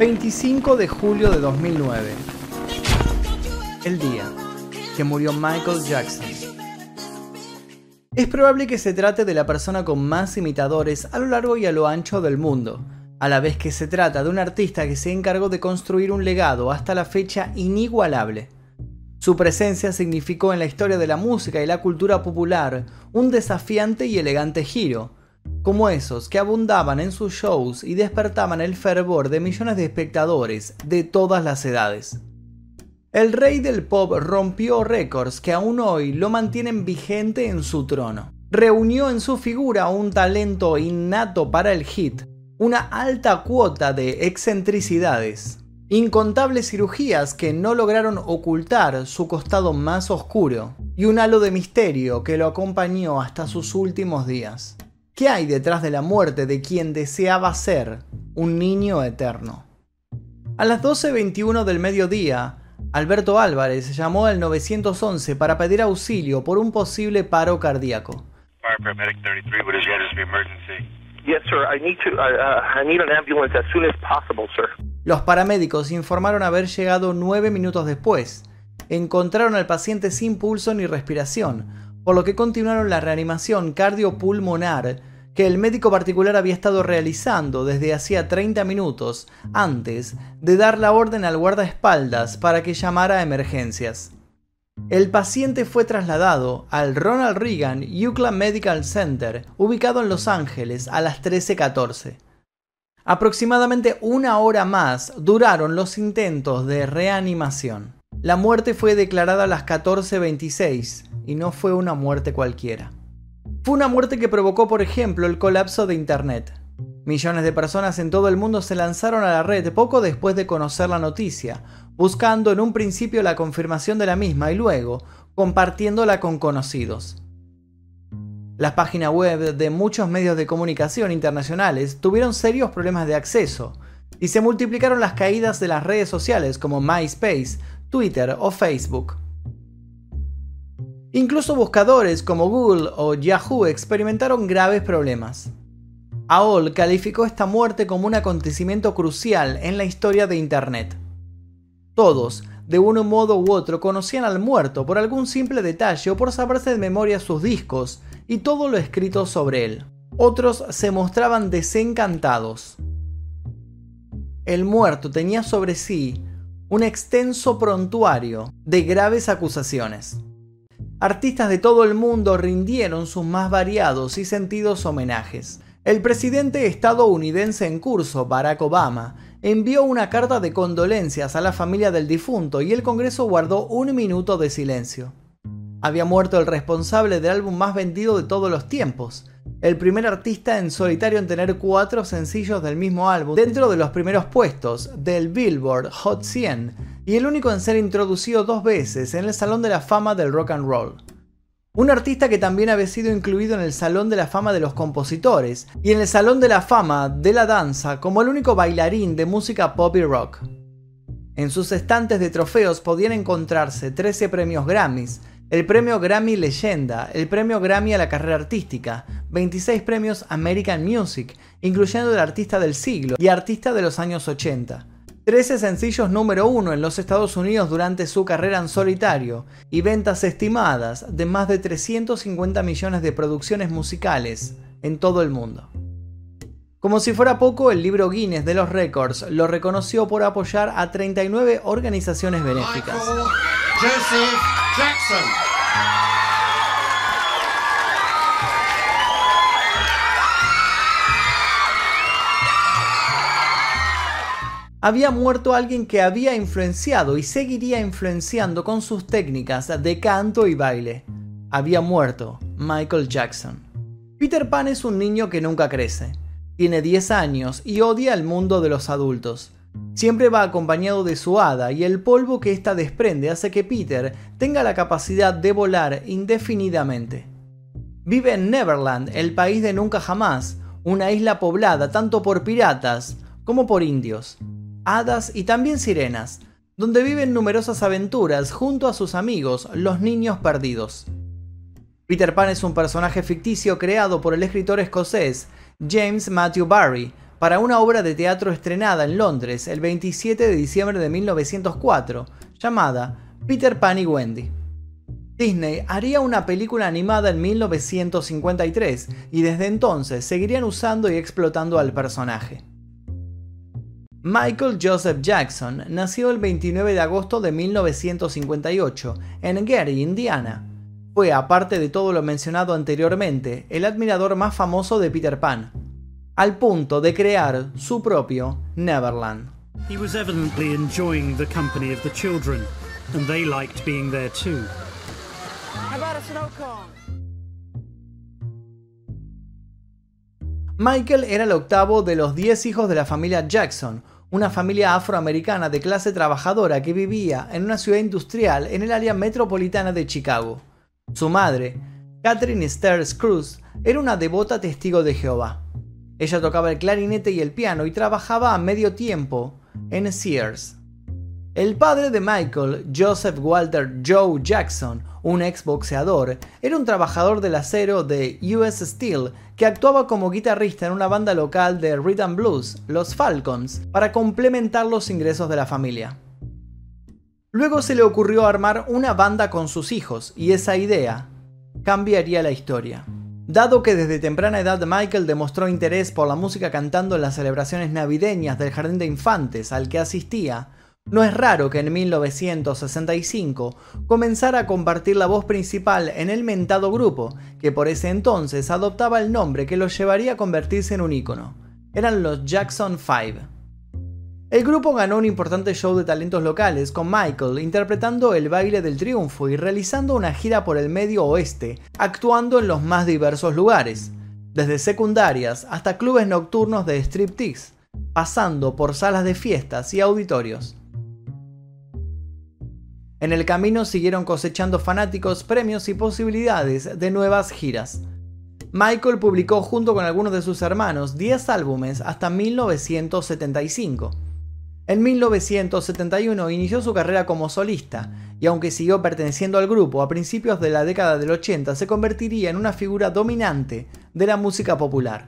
25 de julio de 2009. El día que murió Michael Jackson. Es probable que se trate de la persona con más imitadores a lo largo y a lo ancho del mundo, a la vez que se trata de un artista que se encargó de construir un legado hasta la fecha inigualable. Su presencia significó en la historia de la música y la cultura popular un desafiante y elegante giro, como esos que abundaban en sus shows y despertaban el fervor de millones de espectadores de todas las edades. El rey del pop rompió récords que aún hoy lo mantienen vigente en su trono. Reunió en su figura un talento innato para el hit, una alta cuota de excentricidades, incontables cirugías que no lograron ocultar su costado más oscuro y un halo de misterio que lo acompañó hasta sus últimos días. ¿Qué hay detrás de la muerte de quien deseaba ser un niño eterno? A las 12.21 del mediodía, Alberto Álvarez llamó al 911 para pedir auxilio por un posible paro cardíaco. Los paramédicos informaron haber llegado nueve minutos después. Encontraron al paciente sin pulso ni respiración, por lo que continuaron la reanimación cardiopulmonar que el médico particular había estado realizando desde hacía 30 minutos antes de dar la orden al guardaespaldas para que llamara a emergencias. El paciente fue trasladado al Ronald Reagan UCLA Medical Center, ubicado en Los Ángeles, a las 13.14. Aproximadamente una hora más duraron los intentos de reanimación. La muerte fue declarada a las 14.26 y no fue una muerte cualquiera. Fue una muerte que provocó, por ejemplo, el colapso de Internet. Millones de personas en todo el mundo se lanzaron a la red poco después de conocer la noticia, buscando en un principio la confirmación de la misma y luego compartiéndola con conocidos. Las páginas web de muchos medios de comunicación internacionales tuvieron serios problemas de acceso y se multiplicaron las caídas de las redes sociales como MySpace, Twitter o Facebook. Incluso buscadores como Google o Yahoo experimentaron graves problemas. AOL calificó esta muerte como un acontecimiento crucial en la historia de Internet. Todos, de un modo u otro, conocían al muerto por algún simple detalle o por saberse de memoria sus discos y todo lo escrito sobre él. Otros se mostraban desencantados. El muerto tenía sobre sí un extenso prontuario de graves acusaciones. Artistas de todo el mundo rindieron sus más variados y sentidos homenajes. El presidente estadounidense en curso, Barack Obama, envió una carta de condolencias a la familia del difunto y el Congreso guardó un minuto de silencio. Había muerto el responsable del álbum más vendido de todos los tiempos, el primer artista en solitario en tener cuatro sencillos del mismo álbum dentro de los primeros puestos del Billboard Hot 100 y el único en ser introducido dos veces en el Salón de la Fama del Rock and Roll. Un artista que también había sido incluido en el Salón de la Fama de los Compositores y en el Salón de la Fama de la Danza como el único bailarín de música pop y rock. En sus estantes de trofeos podían encontrarse 13 premios Grammys, el premio Grammy Leyenda, el premio Grammy a la carrera artística, 26 premios American Music, incluyendo el artista del siglo y artista de los años 80. 13 sencillos número uno en los Estados Unidos durante su carrera en solitario y ventas estimadas de más de 350 millones de producciones musicales en todo el mundo. Como si fuera poco, el libro Guinness de los Records lo reconoció por apoyar a 39 organizaciones benéficas. Jackson. Había muerto alguien que había influenciado y seguiría influenciando con sus técnicas de canto y baile. Había muerto Michael Jackson. Peter Pan es un niño que nunca crece. Tiene 10 años y odia el mundo de los adultos. Siempre va acompañado de su hada y el polvo que ésta desprende hace que Peter tenga la capacidad de volar indefinidamente. Vive en Neverland, el país de nunca jamás, una isla poblada tanto por piratas como por indios, hadas y también sirenas, donde viven numerosas aventuras junto a sus amigos, los niños perdidos. Peter Pan es un personaje ficticio creado por el escritor escocés James Matthew Barry, para una obra de teatro estrenada en Londres el 27 de diciembre de 1904, llamada Peter Pan y Wendy. Disney haría una película animada en 1953 y desde entonces seguirían usando y explotando al personaje. Michael Joseph Jackson nació el 29 de agosto de 1958 en Gary, Indiana. Fue, aparte de todo lo mencionado anteriormente, el admirador más famoso de Peter Pan, al punto de crear su propio Neverland. He was evidently enjoying the company of the children, and they liked being there too. Michael era el octavo de los 10 hijos de la familia Jackson, una familia afroamericana de clase trabajadora que vivía en una ciudad industrial en el área metropolitana de Chicago. Su madre, Catherine Sters Cruz, era una devota testigo de Jehová. Ella tocaba el clarinete y el piano y trabajaba a medio tiempo en Sears. El padre de Michael, Joseph Walter Joe Jackson, un exboxeador, era un trabajador del acero de US Steel que actuaba como guitarrista en una banda local de rhythm blues, los Falcons, para complementar los ingresos de la familia. Luego se le ocurrió armar una banda con sus hijos y esa idea cambiaría la historia. Dado que desde temprana edad Michael demostró interés por la música cantando en las celebraciones navideñas del Jardín de Infantes al que asistía, no es raro que en 1965 comenzara a compartir la voz principal en el mentado grupo, que por ese entonces adoptaba el nombre que lo llevaría a convertirse en un ícono. Eran los Jackson 5. El grupo ganó un importante show de talentos locales con Michael interpretando el baile del triunfo y realizando una gira por el medio oeste, actuando en los más diversos lugares, desde secundarias hasta clubes nocturnos de striptease, pasando por salas de fiestas y auditorios. En el camino siguieron cosechando fanáticos, premios y posibilidades de nuevas giras. Michael publicó junto con algunos de sus hermanos 10 álbumes hasta 1975. En 1971 inició su carrera como solista, y aunque siguió perteneciendo al grupo a principios de la década del 80, se convertiría en una figura dominante de la música popular.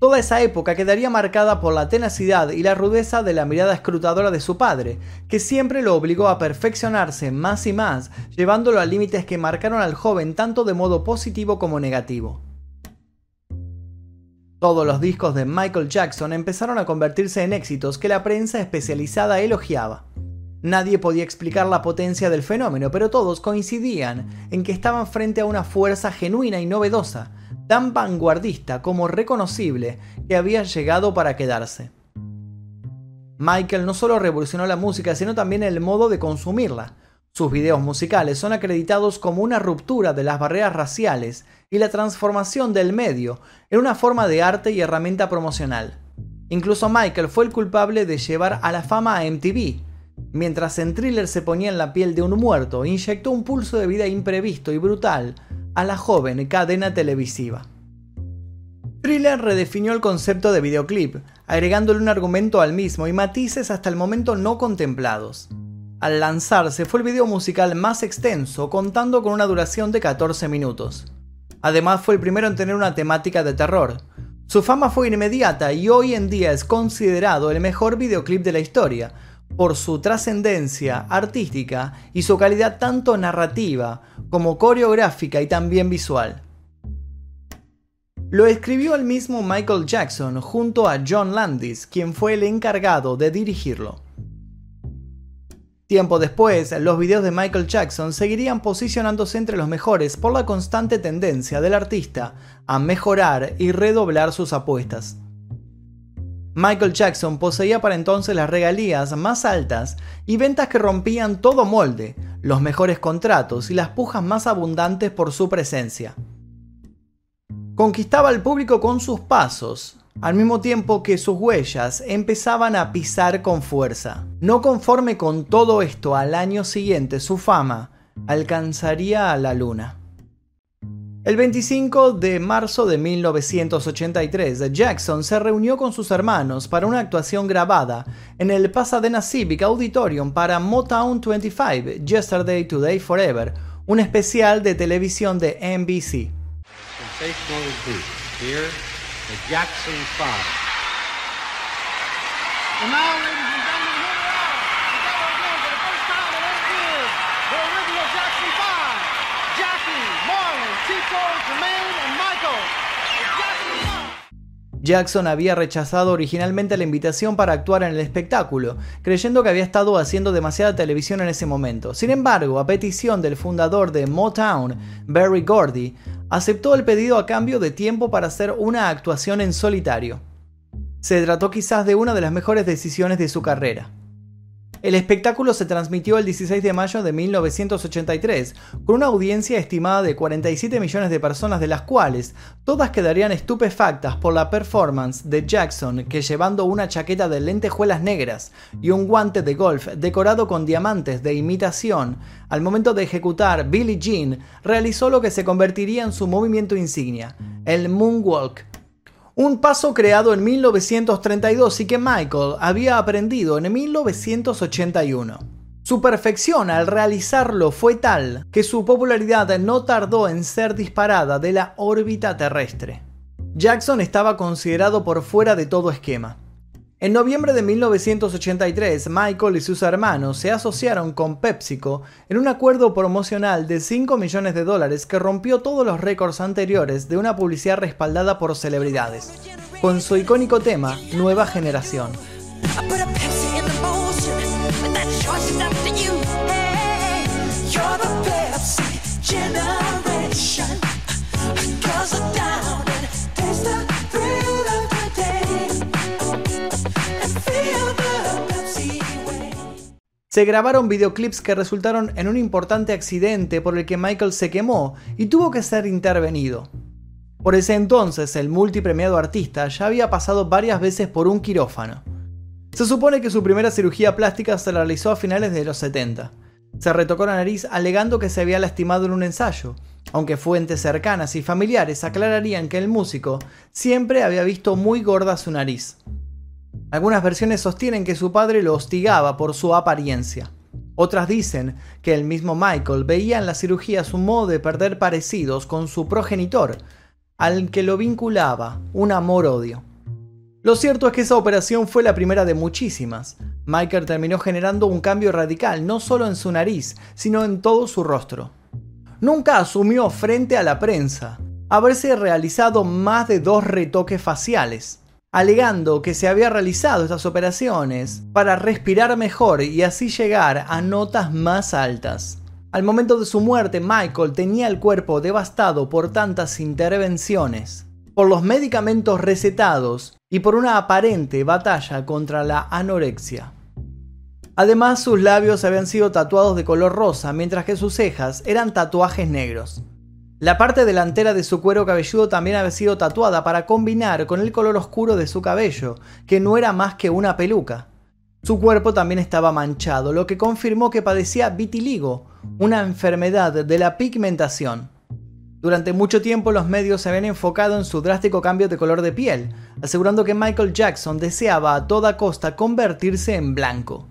Toda esa época quedaría marcada por la tenacidad y la rudeza de la mirada escrutadora de su padre, que siempre lo obligó a perfeccionarse más y más, llevándolo a límites que marcaron al joven tanto de modo positivo como negativo. Todos los discos de Michael Jackson empezaron a convertirse en éxitos que la prensa especializada elogiaba. Nadie podía explicar la potencia del fenómeno, pero todos coincidían en que estaban frente a una fuerza genuina y novedosa, tan vanguardista como reconocible que había llegado para quedarse. Michael no solo revolucionó la música, sino también el modo de consumirla. Sus videos musicales son acreditados como una ruptura de las barreras raciales y la transformación del medio en una forma de arte y herramienta promocional. Incluso Michael fue el culpable de llevar a la fama a MTV. Mientras en Thriller se ponía en la piel de un muerto, inyectó un pulso de vida imprevisto y brutal a la joven cadena televisiva. Thriller redefinió el concepto de videoclip, agregándole un argumento al mismo y matices hasta el momento no contemplados. Al lanzarse fue el video musical más extenso, contando con una duración de 14 minutos. Además fue el primero en tener una temática de terror. Su fama fue inmediata y hoy en día es considerado el mejor videoclip de la historia, por su trascendencia artística y su calidad tanto narrativa como coreográfica y también visual. Lo escribió el mismo Michael Jackson junto a John Landis, quien fue el encargado de dirigirlo. Tiempo después, los videos de Michael Jackson seguirían posicionándose entre los mejores por la constante tendencia del artista a mejorar y redoblar sus apuestas. Michael Jackson poseía para entonces las regalías más altas y ventas que rompían todo molde, los mejores contratos y las pujas más abundantes por su presencia. Conquistaba al público con sus pasos, al mismo tiempo que sus huellas empezaban a pisar con fuerza. No conforme con todo esto, al año siguiente su fama alcanzaría a la luna. El 25 de marzo de 1983, Jackson se reunió con sus hermanos para una actuación grabada en el Pasadena Civic Auditorium para Motown 25, Yesterday, Today, Forever, un especial de televisión de NBC. the Jackson Five. And now, ladies and gentlemen, here we are, together again for the first time in eight years, the original Jackson Five. Jackie, Marlon, Tito, Jermaine, and Michael. The Jackson Five. Jackson había rechazado originalmente la invitación para actuar en el espectáculo, creyendo que había estado haciendo demasiada televisión en ese momento. Sin embargo, a petición del fundador de Motown, Barry Gordy, aceptó el pedido a cambio de tiempo para hacer una actuación en solitario. Se trató quizás de una de las mejores decisiones de su carrera. El espectáculo se transmitió el 16 de mayo de 1983, con una audiencia estimada de 47 millones de personas, de las cuales todas quedarían estupefactas por la performance de Jackson, que llevando una chaqueta de lentejuelas negras y un guante de golf decorado con diamantes de imitación, al momento de ejecutar Billie Jean, realizó lo que se convertiría en su movimiento insignia, el Moonwalk un paso creado en 1932 y que Michael había aprendido en 1981. Su perfección al realizarlo fue tal que su popularidad no tardó en ser disparada de la órbita terrestre. Jackson estaba considerado por fuera de todo esquema. En noviembre de 1983, Michael y sus hermanos se asociaron con PepsiCo en un acuerdo promocional de 5 millones de dólares que rompió todos los récords anteriores de una publicidad respaldada por celebridades, con su icónico tema Nueva Generación. Se grabaron videoclips que resultaron en un importante accidente por el que Michael se quemó y tuvo que ser intervenido. Por ese entonces, el multipremiado artista ya había pasado varias veces por un quirófano. Se supone que su primera cirugía plástica se la realizó a finales de los 70. Se retocó la nariz alegando que se había lastimado en un ensayo, aunque fuentes cercanas y familiares aclararían que el músico siempre había visto muy gorda su nariz. Algunas versiones sostienen que su padre lo hostigaba por su apariencia. Otras dicen que el mismo Michael veía en la cirugía su modo de perder parecidos con su progenitor, al que lo vinculaba un amor-odio. Lo cierto es que esa operación fue la primera de muchísimas. Michael terminó generando un cambio radical no solo en su nariz, sino en todo su rostro. Nunca asumió frente a la prensa haberse realizado más de dos retoques faciales, alegando que se había realizado estas operaciones para respirar mejor y así llegar a notas más altas. Al momento de su muerte, Michael tenía el cuerpo devastado por tantas intervenciones, por los medicamentos recetados y por una aparente batalla contra la anorexia. Además, sus labios habían sido tatuados de color rosa, mientras que sus cejas eran tatuajes negros. La parte delantera de su cuero cabelludo también había sido tatuada para combinar con el color oscuro de su cabello, que no era más que una peluca. Su cuerpo también estaba manchado, lo que confirmó que padecía vitiligo, una enfermedad de la pigmentación. Durante mucho tiempo los medios se habían enfocado en su drástico cambio de color de piel, asegurando que Michael Jackson deseaba a toda costa convertirse en blanco.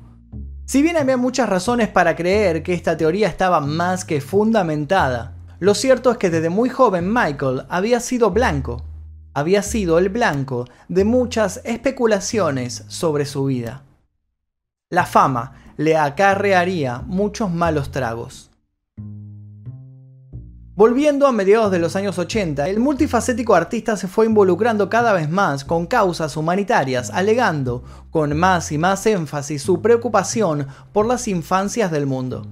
Si bien había muchas razones para creer que esta teoría estaba más que fundamentada, lo cierto es que desde muy joven Michael había sido blanco. Había sido el blanco de muchas especulaciones sobre su vida. La fama le acarrearía muchos malos tragos. Volviendo a mediados de los años 80, el multifacético artista se fue involucrando cada vez más con causas humanitarias, alegando con más y más énfasis su preocupación por las infancias del mundo.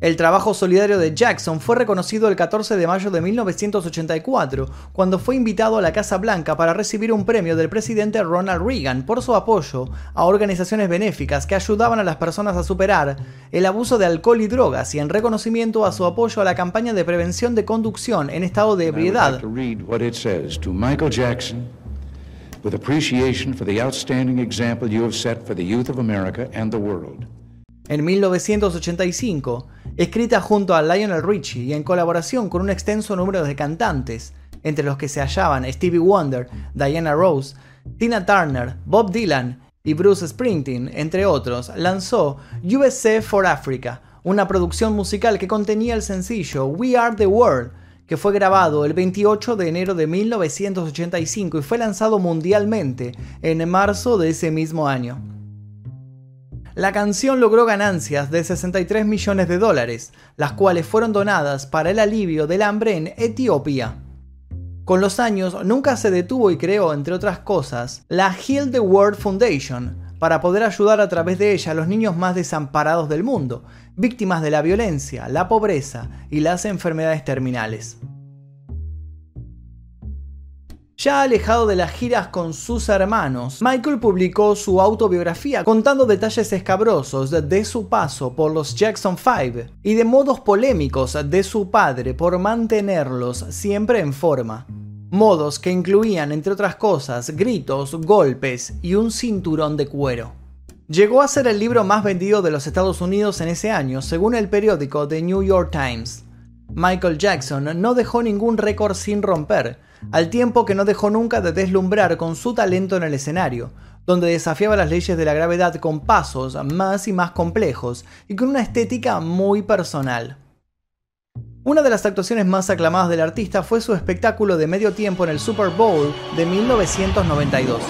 El trabajo solidario de Jackson fue reconocido el 14 de mayo de 1984, cuando fue invitado a la Casa Blanca para recibir un premio del presidente Ronald Reagan por su apoyo a organizaciones benéficas que ayudaban a las personas a superar el abuso de alcohol y drogas y en reconocimiento a su apoyo a la campaña de prevención de conducción en estado de ebriedad. like to read what it says to Michael Jackson with appreciation for the outstanding example you have set for the youth of America and the world. En 1985, escrita junto a Lionel Richie y en colaboración con un extenso número de cantantes, entre los que se hallaban Stevie Wonder, Diana Rose, Tina Turner, Bob Dylan y Bruce Springsteen, entre otros, lanzó USA for Africa, una producción musical que contenía el sencillo We Are the World, que fue grabado el 28 de enero de 1985 y fue lanzado mundialmente en marzo de ese mismo año. La canción logró ganancias de 63 millones de dólares, las cuales fueron donadas para el alivio del hambre en Etiopía. Con los años nunca se detuvo y creó, entre otras cosas, la Heal the World Foundation, para poder ayudar a través de ella a los niños más desamparados del mundo, víctimas de la violencia, la pobreza y las enfermedades terminales. Ya alejado de las giras con sus hermanos, Michael publicó su autobiografía contando detalles escabrosos de su paso por los Jackson 5 y de modos polémicos de su padre por mantenerlos siempre en forma. Modos que incluían, entre otras cosas, gritos, golpes y un cinturón de cuero. Llegó a ser el libro más vendido de los Estados Unidos en ese año, según el periódico The New York Times. Michael Jackson no dejó ningún récord sin romper, al tiempo que no dejó nunca de deslumbrar con su talento en el escenario, donde desafiaba las leyes de la gravedad con pasos más y más complejos y con una estética muy personal. Una de las actuaciones más aclamadas del artista fue su espectáculo de medio tiempo en el Super Bowl de 1992.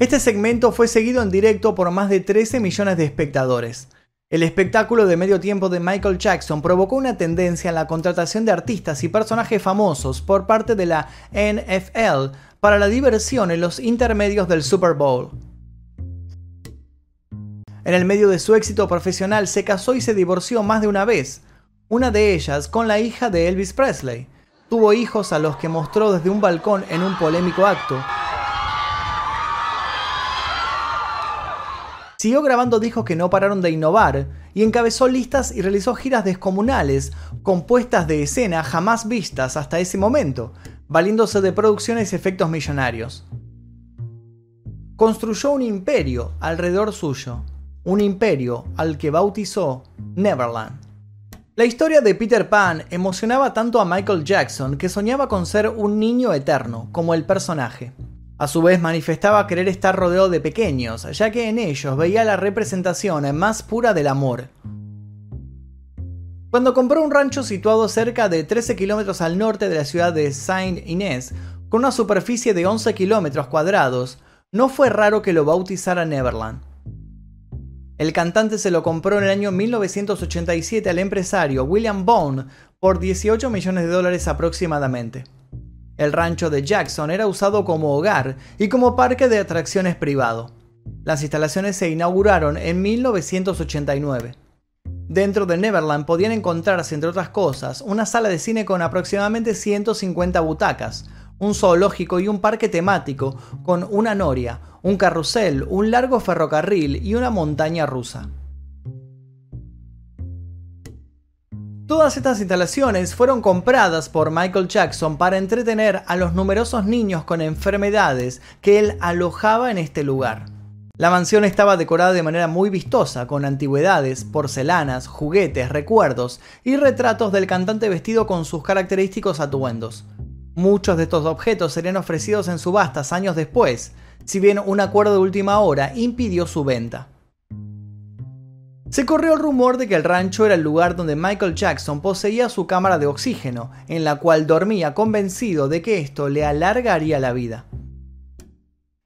Este segmento fue seguido en directo por más de 13 millones de espectadores. El espectáculo de medio tiempo de Michael Jackson provocó una tendencia en la contratación de artistas y personajes famosos por parte de la NFL para la diversión en los intermedios del Super Bowl. En el medio de su éxito profesional se casó y se divorció más de una vez, una de ellas con la hija de Elvis Presley. Tuvo hijos a los que mostró desde un balcón en un polémico acto, Siguió grabando discos que no pararon de innovar y encabezó listas y realizó giras descomunales, compuestas de escena jamás vistas hasta ese momento, valiéndose de producciones y efectos millonarios. Construyó un imperio alrededor suyo, un imperio al que bautizó Neverland. La historia de Peter Pan emocionaba tanto a Michael Jackson que soñaba con ser un niño eterno, como el personaje. A su vez manifestaba querer estar rodeado de pequeños, ya que en ellos veía la representación más pura del amor. Cuando compró un rancho situado cerca de 13 kilómetros al norte de la ciudad de Saint Inés, con una superficie de 11 kilómetros cuadrados, no fue raro que lo bautizara Neverland. El cantante se lo compró en el año 1987 al empresario William Bone por 18 millones de dólares aproximadamente. El rancho de Jackson era usado como hogar y como parque de atracciones privado. Las instalaciones se inauguraron en 1989. Dentro de Neverland podían encontrarse, entre otras cosas, una sala de cine con aproximadamente 150 butacas, un zoológico y un parque temático con una noria, un carrusel, un largo ferrocarril y una montaña rusa. Todas estas instalaciones fueron compradas por Michael Jackson para entretener a los numerosos niños con enfermedades que él alojaba en este lugar. La mansión estaba decorada de manera muy vistosa, con antigüedades, porcelanas, juguetes, recuerdos y retratos del cantante vestido con sus característicos atuendos. Muchos de estos objetos serían ofrecidos en subastas años después, si bien un acuerdo de última hora impidió su venta. Se corrió el rumor de que el rancho era el lugar donde Michael Jackson poseía su cámara de oxígeno, en la cual dormía convencido de que esto le alargaría la vida.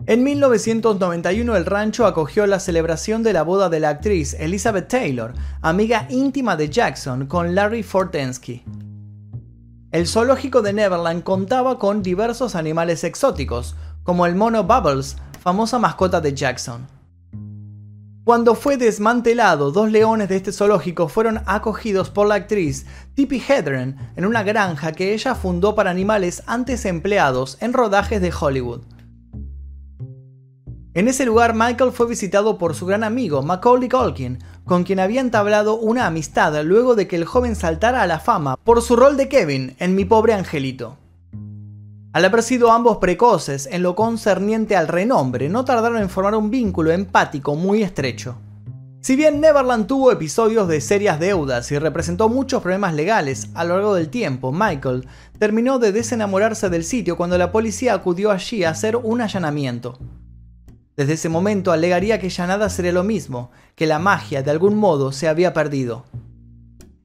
En 1991 el rancho acogió la celebración de la boda de la actriz Elizabeth Taylor, amiga íntima de Jackson, con Larry Fortensky. El zoológico de Neverland contaba con diversos animales exóticos, como el mono Bubbles, famosa mascota de Jackson. Cuando fue desmantelado, dos leones de este zoológico fueron acogidos por la actriz Tippi Hedren en una granja que ella fundó para animales antes empleados en rodajes de Hollywood. En ese lugar, Michael fue visitado por su gran amigo Macaulay Culkin, con quien había entablado una amistad luego de que el joven saltara a la fama por su rol de Kevin en Mi pobre angelito. Al haber sido ambos precoces en lo concerniente al renombre, no tardaron en formar un vínculo empático muy estrecho. Si bien Neverland tuvo episodios de serias deudas y representó muchos problemas legales a lo largo del tiempo, Michael terminó de desenamorarse del sitio cuando la policía acudió allí a hacer un allanamiento. Desde ese momento alegaría que ya nada sería lo mismo, que la magia de algún modo se había perdido.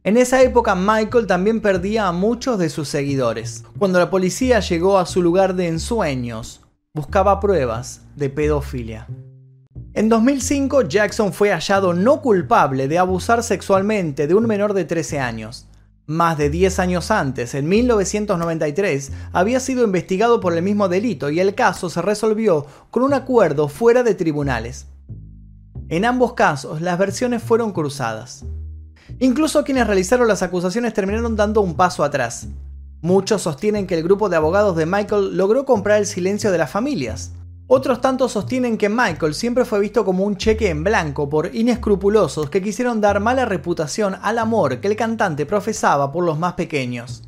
En esa época Michael también perdía a muchos de sus seguidores. Cuando la policía llegó a su lugar de ensueños, buscaba pruebas de pedofilia. En 2005 Jackson fue hallado no culpable de abusar sexualmente de un menor de 13 años. Más de 10 años antes, en 1993, había sido investigado por el mismo delito y el caso se resolvió con un acuerdo fuera de tribunales. En ambos casos, las versiones fueron cruzadas. Incluso quienes realizaron las acusaciones terminaron dando un paso atrás. Muchos sostienen que el grupo de abogados de Michael logró comprar el silencio de las familias. Otros tantos sostienen que Michael siempre fue visto como un cheque en blanco por inescrupulosos que quisieron dar mala reputación al amor que el cantante profesaba por los más pequeños.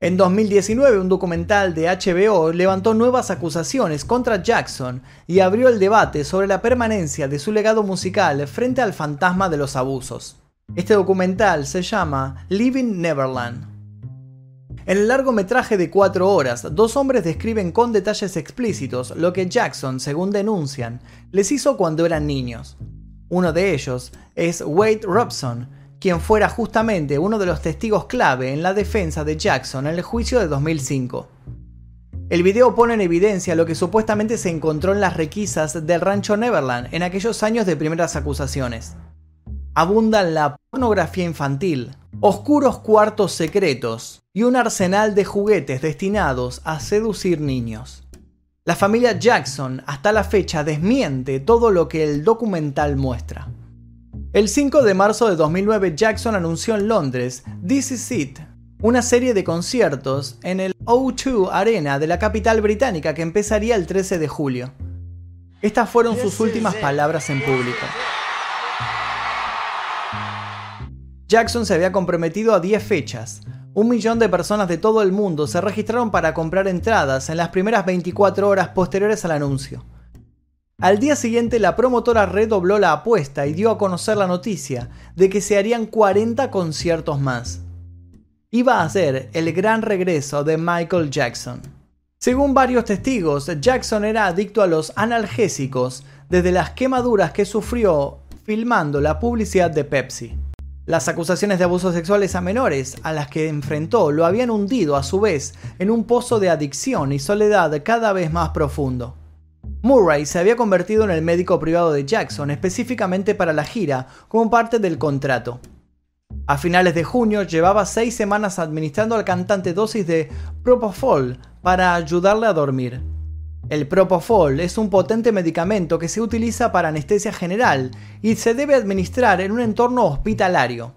En 2019, un documental de HBO levantó nuevas acusaciones contra Jackson y abrió el debate sobre la permanencia de su legado musical frente al fantasma de los abusos. Este documental se llama Living Neverland. En el largometraje de 4 horas, dos hombres describen con detalles explícitos lo que Jackson, según denuncian, les hizo cuando eran niños. Uno de ellos es Wade Robson, quien fuera justamente uno de los testigos clave en la defensa de Jackson en el juicio de 2005. El video pone en evidencia lo que supuestamente se encontró en las requisas del rancho Neverland en aquellos años de primeras acusaciones. Abundan la pornografía infantil, oscuros cuartos secretos y un arsenal de juguetes destinados a seducir niños. La familia Jackson hasta la fecha desmiente todo lo que el documental muestra. El 5 de marzo de 2009 Jackson anunció en Londres This Is It, una serie de conciertos en el O2 Arena de la capital británica que empezaría el 13 de julio. Estas fueron sus últimas palabras en público. Jackson se había comprometido a 10 fechas. Un millón de personas de todo el mundo se registraron para comprar entradas en las primeras 24 horas posteriores al anuncio. Al día siguiente la promotora redobló la apuesta y dio a conocer la noticia de que se harían 40 conciertos más. Iba a ser el gran regreso de Michael Jackson. Según varios testigos, Jackson era adicto a los analgésicos desde las quemaduras que sufrió filmando la publicidad de Pepsi. Las acusaciones de abusos sexuales a menores a las que enfrentó lo habían hundido a su vez en un pozo de adicción y soledad cada vez más profundo. Murray se había convertido en el médico privado de Jackson específicamente para la gira como parte del contrato. A finales de junio llevaba seis semanas administrando al cantante dosis de Propofol para ayudarle a dormir. El Propofol es un potente medicamento que se utiliza para anestesia general y se debe administrar en un entorno hospitalario.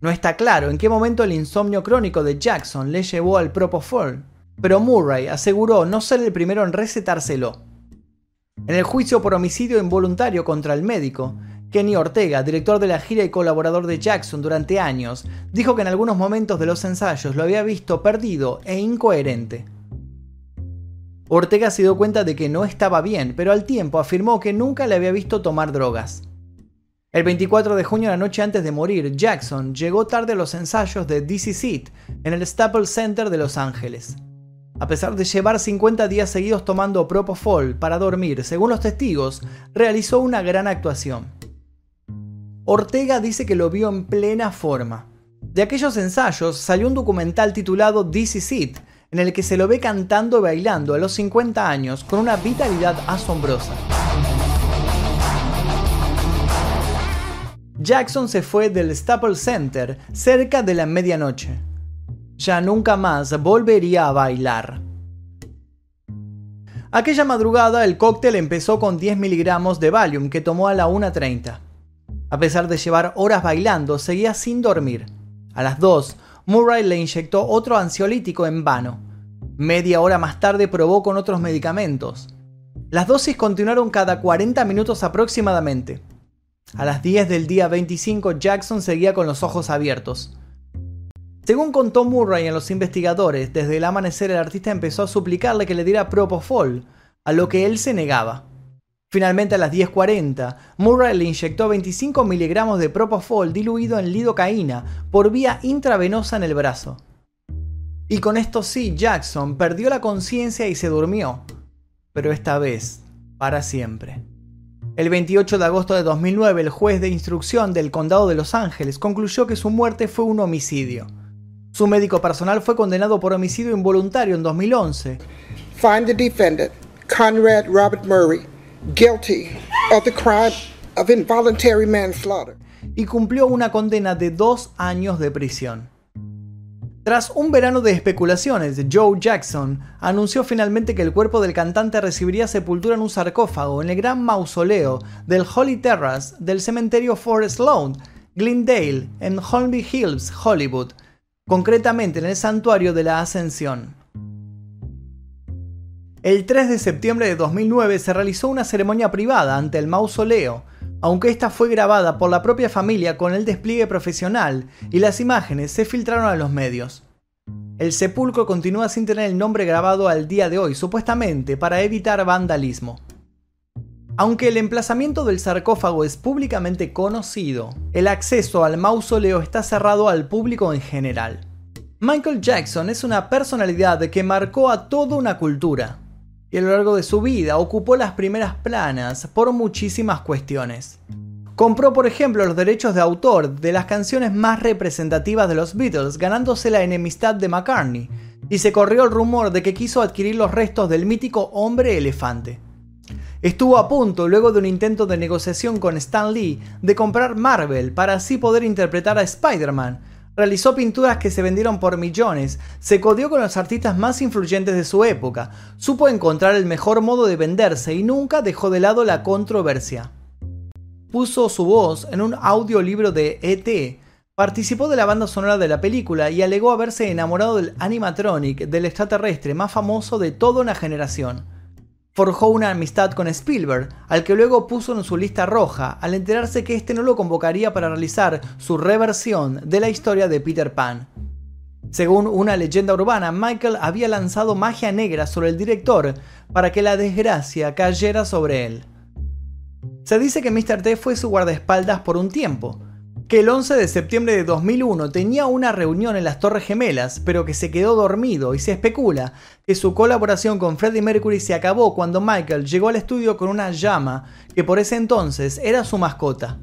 No está claro en qué momento el insomnio crónico de Jackson le llevó al Propofol, pero Murray aseguró no ser el primero en recetárselo. En el juicio por homicidio involuntario contra el médico, Kenny Ortega, director de la gira y colaborador de Jackson durante años, dijo que en algunos momentos de los ensayos lo había visto perdido e incoherente. Ortega se dio cuenta de que no estaba bien, pero al tiempo afirmó que nunca le había visto tomar drogas. El 24 de junio, la noche antes de morir, Jackson llegó tarde a los ensayos de DC Seat en el Staples Center de Los Ángeles. A pesar de llevar 50 días seguidos tomando Propofol para dormir, según los testigos, realizó una gran actuación. Ortega dice que lo vio en plena forma. De aquellos ensayos salió un documental titulado DC Seat, en el que se lo ve cantando bailando a los 50 años con una vitalidad asombrosa. Jackson se fue del Staples Center cerca de la medianoche. Ya nunca más volvería a bailar. Aquella madrugada el cóctel empezó con 10 miligramos de Valium que tomó a la 1.30. A pesar de llevar horas bailando, seguía sin dormir. A las 2, Murray le inyectó otro ansiolítico en vano. Media hora más tarde probó con otros medicamentos. Las dosis continuaron cada 40 minutos aproximadamente. A las 10 del día 25 Jackson seguía con los ojos abiertos. Según contó Murray a los investigadores, desde el amanecer el artista empezó a suplicarle que le diera propofol, a lo que él se negaba. Finalmente a las 10.40, Murray le inyectó 25 miligramos de propofol diluido en lidocaína por vía intravenosa en el brazo. Y con esto sí, Jackson perdió la conciencia y se durmió, pero esta vez, para siempre. El 28 de agosto de 2009, el juez de instrucción del condado de Los Ángeles concluyó que su muerte fue un homicidio. Su médico personal fue condenado por homicidio involuntario en 2011 find the defendant, Conrad Robert Murray, guilty of the crime of involuntary manslaughter. y cumplió una condena de dos años de prisión. Tras un verano de especulaciones, Joe Jackson anunció finalmente que el cuerpo del cantante recibiría sepultura en un sarcófago en el gran mausoleo del Holy Terrace del cementerio Forest Lawn, Glendale, en Holmby Hills, Hollywood, concretamente en el santuario de la Ascensión. El 3 de septiembre de 2009 se realizó una ceremonia privada ante el mausoleo, aunque esta fue grabada por la propia familia con el despliegue profesional y las imágenes se filtraron a los medios. El sepulcro continúa sin tener el nombre grabado al día de hoy, supuestamente para evitar vandalismo. Aunque el emplazamiento del sarcófago es públicamente conocido, el acceso al mausoleo está cerrado al público en general. Michael Jackson es una personalidad que marcó a toda una cultura, y a lo largo de su vida ocupó las primeras planas por muchísimas cuestiones. Compró, por ejemplo, los derechos de autor de las canciones más representativas de los Beatles, ganándose la enemistad de McCartney, y se corrió el rumor de que quiso adquirir los restos del mítico hombre elefante. Estuvo a punto, luego de un intento de negociación con Stan Lee, de comprar Marvel para así poder interpretar a Spider-Man, Realizó pinturas que se vendieron por millones, se codió con los artistas más influyentes de su época, supo encontrar el mejor modo de venderse y nunca dejó de lado la controversia. Puso su voz en un audiolibro de ET, participó de la banda sonora de la película y alegó haberse enamorado del animatronic del extraterrestre más famoso de toda una generación forjó una amistad con Spielberg, al que luego puso en su lista roja, al enterarse que este no lo convocaría para realizar su reversión de la historia de Peter Pan. Según una leyenda urbana, Michael había lanzado magia negra sobre el director para que la desgracia cayera sobre él. Se dice que Mr. T fue su guardaespaldas por un tiempo, que el 11 de septiembre de 2001 tenía una reunión en las Torres Gemelas, pero que se quedó dormido y se especula que su colaboración con Freddie Mercury se acabó cuando Michael llegó al estudio con una llama que por ese entonces era su mascota.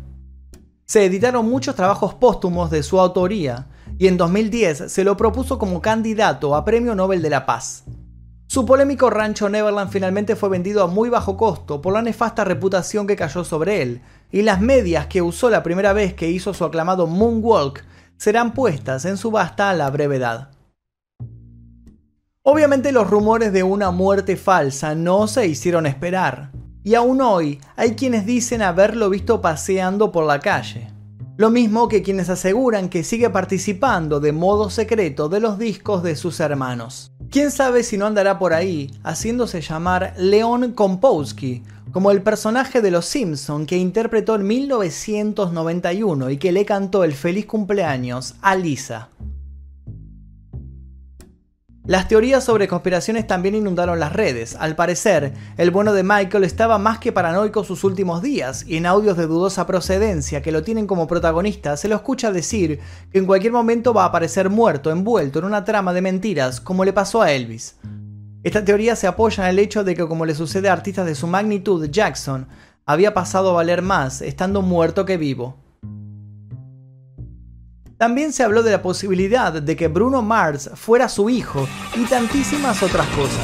Se editaron muchos trabajos póstumos de su autoría y en 2010 se lo propuso como candidato a Premio Nobel de la Paz. Su polémico rancho Neverland finalmente fue vendido a muy bajo costo por la nefasta reputación que cayó sobre él, y las medias que usó la primera vez que hizo su aclamado Moonwalk serán puestas en subasta a la brevedad. Obviamente los rumores de una muerte falsa no se hicieron esperar, y aún hoy hay quienes dicen haberlo visto paseando por la calle. Lo mismo que quienes aseguran que sigue participando de modo secreto de los discos de sus hermanos. Quién sabe si no andará por ahí haciéndose llamar Leon Kompowski, como el personaje de Los Simpson que interpretó en 1991 y que le cantó el feliz cumpleaños a Lisa. Las teorías sobre conspiraciones también inundaron las redes. Al parecer, el bueno de Michael estaba más que paranoico sus últimos días, y en audios de dudosa procedencia que lo tienen como protagonista, se lo escucha decir que en cualquier momento va a aparecer muerto, envuelto en una trama de mentiras, como le pasó a Elvis. Esta teoría se apoya en el hecho de que, como le sucede a artistas de su magnitud, Jackson había pasado a valer más estando muerto que vivo. También se habló de la posibilidad de que Bruno Mars fuera su hijo y tantísimas otras cosas.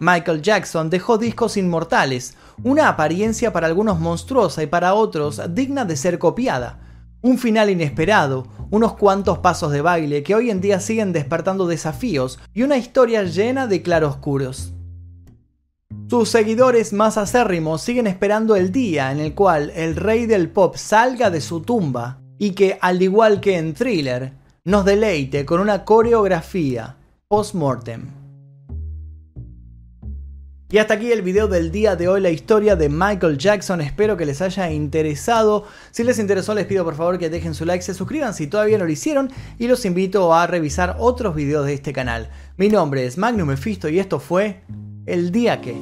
Michael Jackson dejó discos inmortales, una apariencia para algunos monstruosa y para otros digna de ser copiada, un final inesperado, unos cuantos pasos de baile que hoy en día siguen despertando desafíos y una historia llena de claroscuros. Sus seguidores más acérrimos siguen esperando el día en el cual el rey del pop salga de su tumba y que, al igual que en Thriller, nos deleite con una coreografía post-mortem. Y hasta aquí el video del día de hoy, la historia de Michael Jackson. Espero que les haya interesado. Si les interesó, les pido por favor que dejen su like, se suscriban si todavía no lo hicieron y los invito a revisar otros videos de este canal. Mi nombre es Magnum Mephisto y esto fue El Día Que.